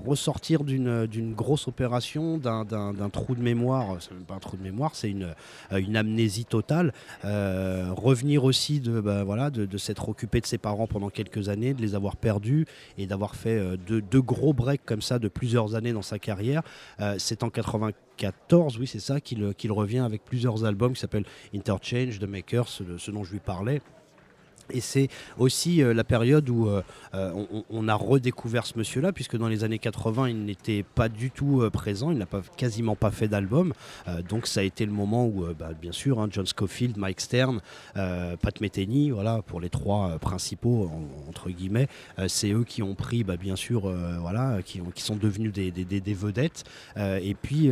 ressortir d'une d'une grosse opération, d'un- trou de mémoire, c'est même pas un trou de mémoire, c'est une, euh, amnésie totale, euh, revenir aussi de, bah, voilà, de, s'être occupé de ses parents pendant quelques années, de les avoir perdus et d'avoir fait euh, deux, gros breaks comme ça de plusieurs années dans sa carrière. Euh, c'est en 94, oui c'est ça, qu'il revient avec plusieurs albums qui s'appellent Interchange, The Makers, ce dont je lui parlais. Et c'est aussi euh, la période où euh, euh, on, a redécouvert ce monsieur-là, puisque dans les années 80, il n'était pas du tout présent, il n'a pas, quasiment pas fait d'album. Donc ça a été le moment où, bah, bien sûr, hein, John Scofield, Mike Stern, Pat Metheny, voilà, pour les trois principaux, en- entre guillemets, c'est eux qui ont pris, bah, bien sûr, voilà, qui, ont- qui sont devenus des, des- vedettes. Et puis,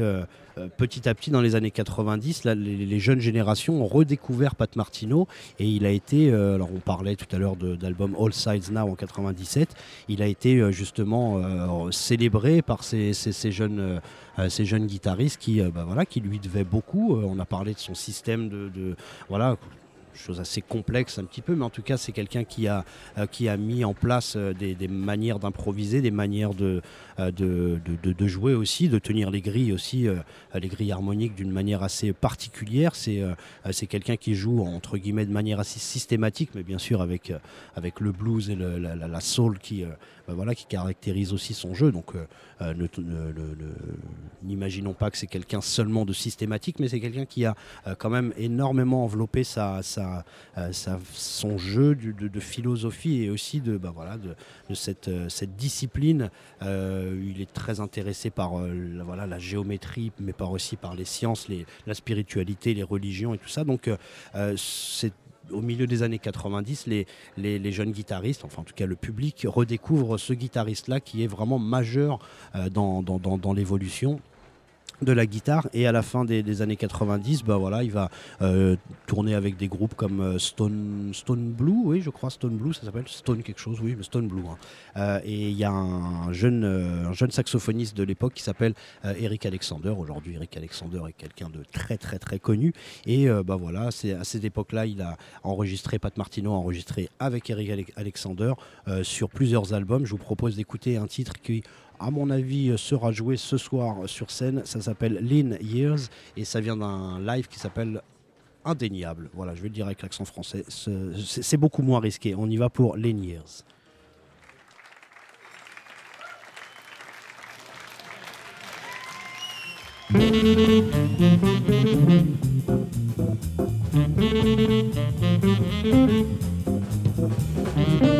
euh, petit à petit, dans les années 90, là, les, jeunes générations ont redécouvert Pat Martino et il a été, euh, alors on parlait tout à l'heure d'album All Sides Now en 97, il a été euh, justement célébré par ces, jeunes, guitaristes qui, bah, voilà, qui lui devaient beaucoup. On a parlé de son système de, de- voilà, chose assez complexe un petit peu, mais en tout cas c'est quelqu'un qui a, euh, qui a mis en place euh, des, manières d'improviser, des manières de, euh, de, de- jouer aussi, de tenir les grilles aussi, les grilles harmoniques d'une manière assez particulière. C'est quelqu'un qui joue entre guillemets de manière assez systématique, mais bien sûr avec, avec le blues et la, soul qui, bah voilà, qui caractérise aussi son jeu. Donc euh, euh, n'imaginons pas que c'est quelqu'un seulement de systématique, mais c'est quelqu'un qui a euh, quand même énormément enveloppé sa, son jeu de, philosophie et aussi de, bah voilà, de, cette, discipline. Il est très intéressé par la, voilà, la géométrie, mais par aussi par les sciences, les, la spiritualité, les religions et tout ça. Donc c'est au milieu des années 90, les, jeunes guitaristes, enfin en tout cas le public, redécouvre ce guitariste-là qui est vraiment majeur euh, dans l'évolution. De la guitare. Et à la fin des, années 90 bah voilà il va euh, tourner avec des groupes comme euh, Stone Stone Blue oui je crois Stone Blue ça s'appelle. Stone quelque chose oui Stone Blue hein. Euh, et il y a un jeune un jeune saxophoniste de l'époque qui s'appelle Eric Alexander. Aujourd'hui Eric Alexander est quelqu'un de très très très connu. Et bah voilà c'est à cette époque là il a enregistré Pat Martino a enregistré avec Eric Ale- Alexander sur plusieurs albums. Je vous propose d'écouter un titre qui à mon avis, euh, sera joué ce soir sur scène. Ça s'appelle Lean Years et ça vient d'un live qui s'appelle Indéniable. Voilà, je vais le dire avec l'accent français. C'est beaucoup moins risqué. On y va pour Lean Years.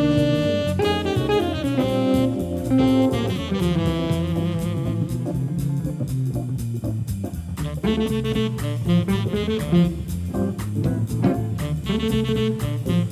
Thank you.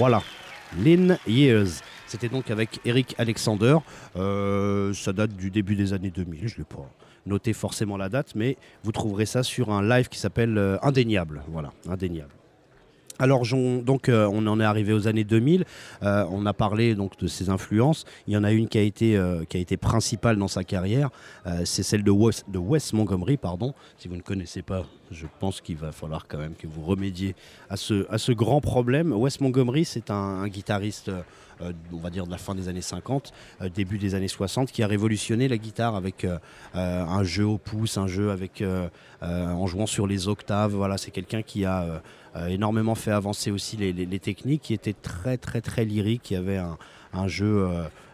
Voilà, Lynn Years. C'était donc avec Eric Alexander. Euh, ça date du début des années 2000. Je ne l'ai pas noté forcément la date, mais vous trouverez ça sur un live qui s'appelle euh, Indéniable. Voilà, Indéniable. Alors euh, on en est arrivé aux années 2000. Euh, on a parlé donc de ses influences. Il y en a une qui a été euh, qui a été principale dans sa carrière. c'est celle de Wes, de Wes Montgomery, pardon. Si vous ne connaissez pas, je pense qu'il va falloir quand même que vous remédiez à ce à ce grand problème. Wes Montgomery, c'est un, guitariste. On va dire de la fin des années 50, début des années 60, qui a révolutionné la guitare avec un jeu au pouce, un jeu avec en jouant sur les octaves. Voilà, c'est quelqu'un qui a euh, énormément fait avancer aussi les, techniques, qui étaient très très très lyriques, qui avait un, jeu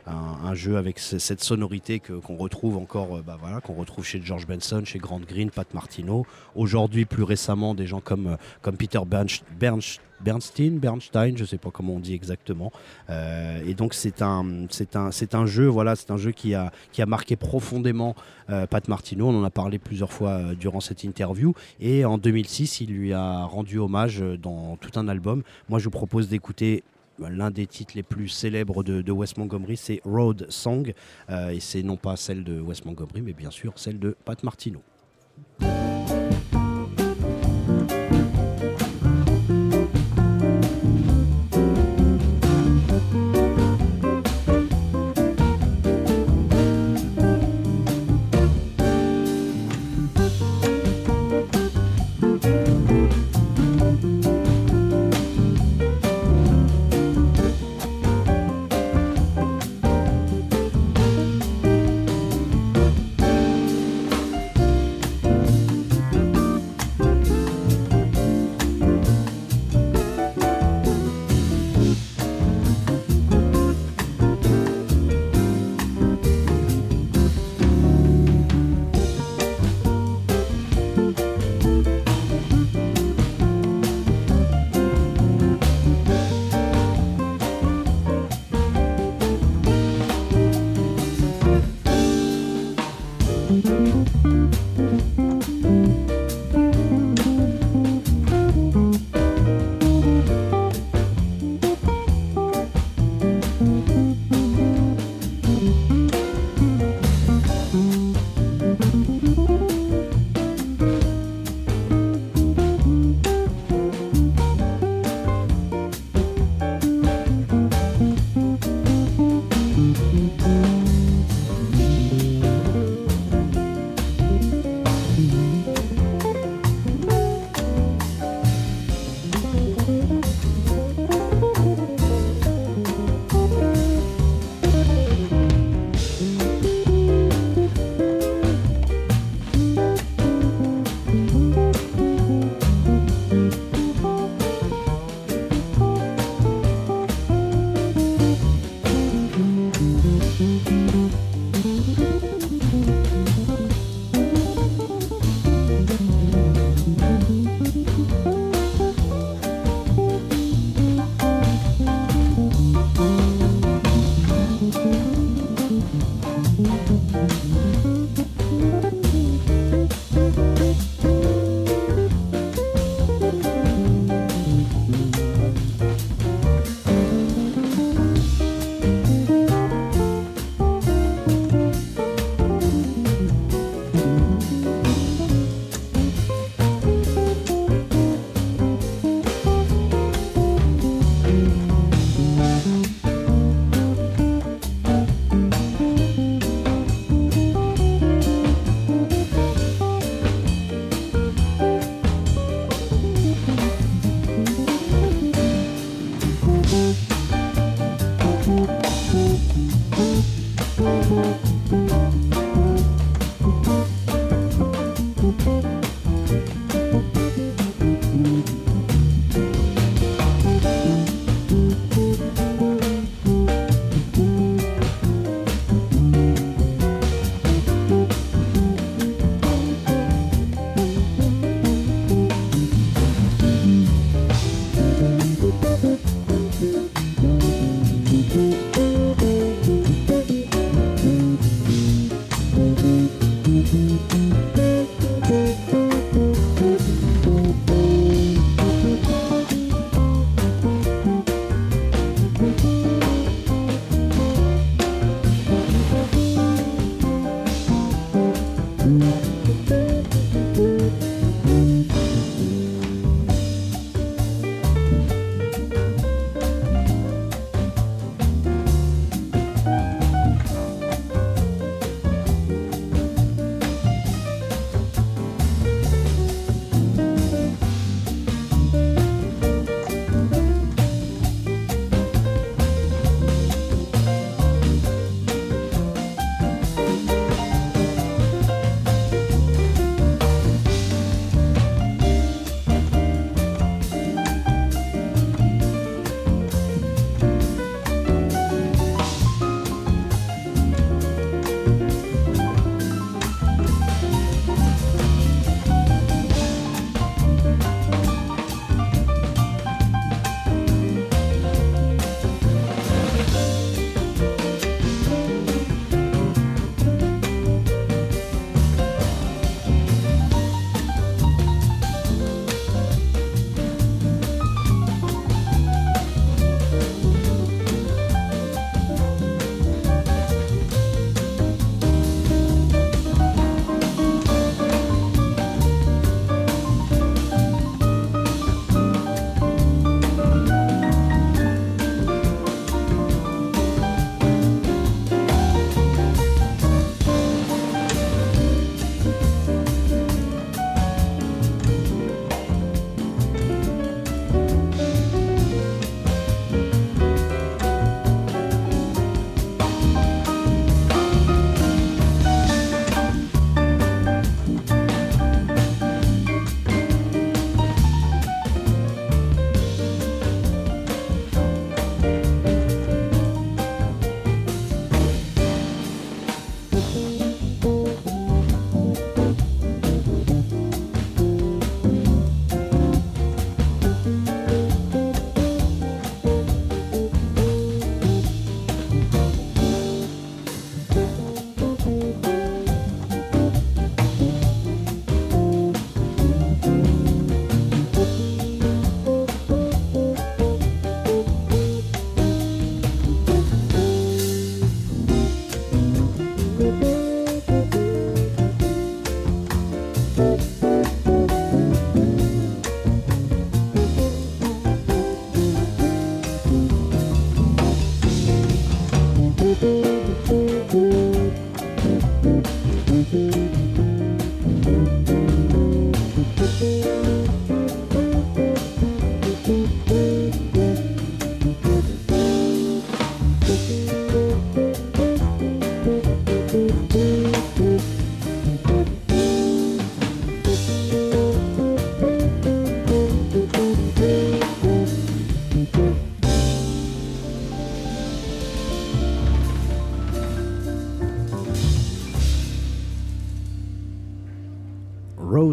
euh, un, jeu avec cette sonorité qu'on retrouve encore, euh, bah voilà, qu'on retrouve chez George Benson, chez Grant Green, Pat Martino. Aujourd'hui, plus récemment, des gens comme, comme Peter Bernstein, Bernstein, je sais pas comment on dit exactement. et donc c'est un, un, un jeu, voilà, c'est un jeu qui a, qui a marqué profondément Pat Martino. On en a parlé plusieurs fois durant cette interview. Et en 2006, il lui a rendu hommage dans tout un album. Moi, je vous propose d'écouter l'un des titres les plus célèbres de, Wes Montgomery, c'est Road Song. Euh, et c'est non pas celle de Wes Montgomery, mais bien sûr celle de Pat Martino.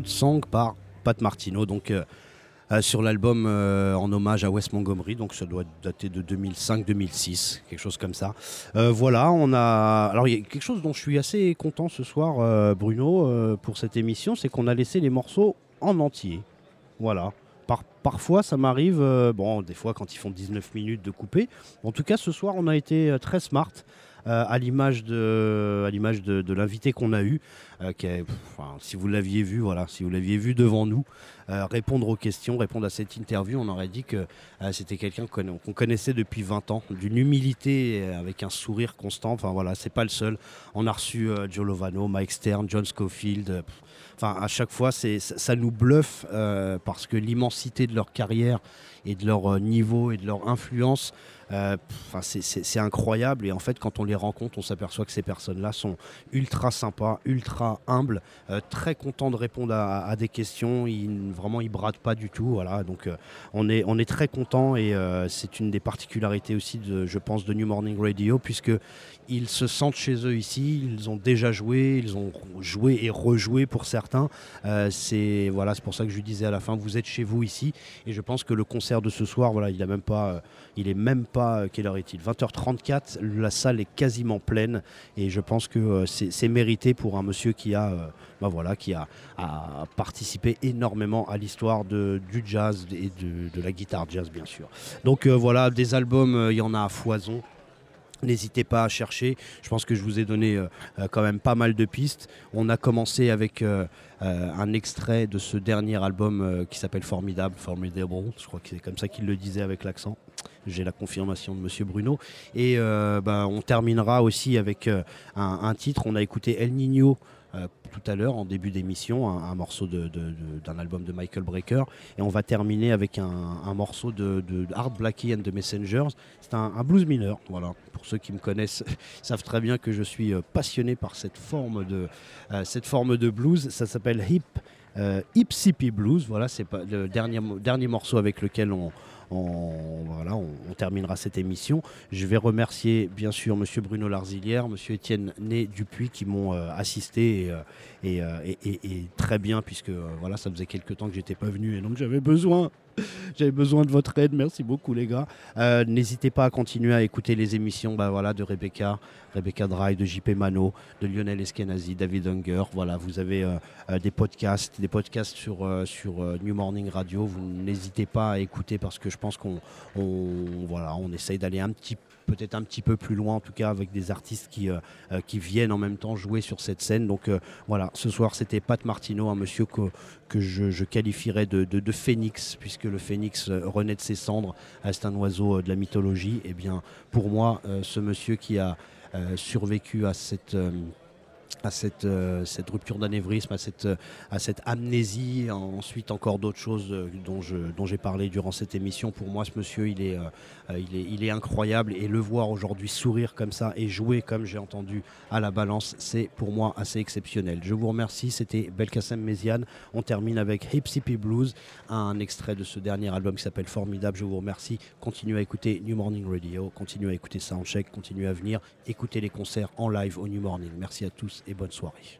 Road Song par Pat Martino. Donc euh, euh, sur l'album euh, en hommage à Wes Montgomery, donc ça doit dater de 2005-2006, quelque chose comme ça. Voilà, on a. Alors il y a quelque chose dont je suis assez content ce soir, Bruno, pour cette émission, c'est qu'on a laissé les morceaux en entier. Voilà. Par- parfois, ça m'arrive, bon, des fois quand ils font 19 minutes de couper. En tout cas, ce soir, on a été très smart. Euh, à l'image de, l'invité qu'on a eu, euh, si vous l'aviez vu, voilà, si vous l'aviez vu devant nous, euh, répondre aux questions, répondre à cette interview, on aurait dit que c'était quelqu'un qu'on conna- qu'on connaissait depuis 20 ans, d'une humilité avec un sourire constant. Enfin voilà, c'est pas le seul. On a reçu Joe Mike Stern, John Scofield. Enfin, à chaque fois, c'est, ça, nous bluffe parce que l'immensité de leur carrière et de leur niveau et de leur influence, euh, c'est, incroyable. Et en fait, quand on les rencontre, on s'aperçoit que ces personnes-là sont ultra sympas, ultra humbles, euh, très contents de répondre à, des questions. Ils, vraiment, ils bradent pas du tout. Donc, euh, on, est, très contents et c'est une des particularités aussi, de, je pense, de New Morning Radio, puisque ils se sentent chez eux ici. Ils ont déjà joué, ils ont joué et rejoué pour certains. C'est voilà, c'est pour ça que je disais à la fin, vous êtes chez vous ici. Et je pense que le concert de ce soir, voilà, il a il est même pas, euh, quelle heure est-il? 20h34. La salle est quasiment pleine et je pense que euh, c'est mérité pour un monsieur qui a, euh, bah voilà, qui a, participé énormément à l'histoire du jazz et de, la guitare jazz, bien sûr. Donc voilà, des albums, il y en a à foison. N'hésitez pas à chercher. Je pense que je vous ai donné quand même pas mal de pistes. On a commencé avec un extrait de ce dernier album qui s'appelle Formidable, Formidable. Je crois que c'est comme ça qu'il le disait avec l'accent. J'ai la confirmation de Monsieur Bruno. Et euh, bah, on terminera aussi avec euh, un, titre. On a écouté El Nino euh, tout à l'heure en début d'émission, un, morceau d'un album de Michael Brecker. Et on va terminer avec un, morceau de, Art Blackie and the Messengers. C'est un, blues mineur. Voilà. Pour ceux qui me connaissent, savent très bien que je suis passionné par cette forme de, cette forme de blues. Ça s'appelle Hip. Euh, Hip Blues, voilà, c'est le dernier, dernier morceau avec lequel on, on- voilà, on, terminera cette émission. Je vais remercier bien sûr Monsieur Bruno Larzilière, Monsieur Étienne Né Dupuis qui m'ont euh, assisté et, euh, euh, et- très bien puisque voilà, ça faisait quelques temps que j'étais pas venu et donc j'avais besoin j'avais besoin de votre aide. Merci beaucoup, les gars. Euh, N'hésitez pas à continuer à écouter les émissions bah, voilà, de Rebecca, Rebecca Dry, de JP Mano, de Lionel Eskenazi, David Unger. Voilà, vous avez euh, euh, des podcasts, des podcasts sur, sur New Morning Radio. Vous n'hésitez pas à écouter parce que je pense qu'on on, voilà, on essaye d'aller un petit peut-être un petit peu plus loin en tout cas avec des artistes qui, euh, euh, viennent en même temps jouer sur cette scène donc euh, voilà ce soir c'était Pat Martino un monsieur que, que je, qualifierais de, phénix, puisque le phénix renaît de ses cendres, euh, c'est un oiseau de la mythologie. Et bien, pour moi, ce monsieur qui a survécu à cette, à cette, euh, cette rupture d'anévrisme, à cette, euh, à cette amnésie, ensuite encore d'autres choses euh, dont je- dont j'ai parlé durant cette émission. Pour moi, ce monsieur, il est, il est, incroyable et le voir aujourd'hui sourire comme ça et jouer comme j'ai entendu à la balance, c'est pour moi assez exceptionnel. Je vous remercie, c'était Belkacem Méziane. On termine avec Hip Sippy Blues, un extrait de ce dernier album qui s'appelle Formidable. Je vous remercie. Continuez à écouter New Morning Radio, continuez à écouter Soundcheck, continuez à venir écouter les concerts en live au New Morning. Merci à tous bonne soirée.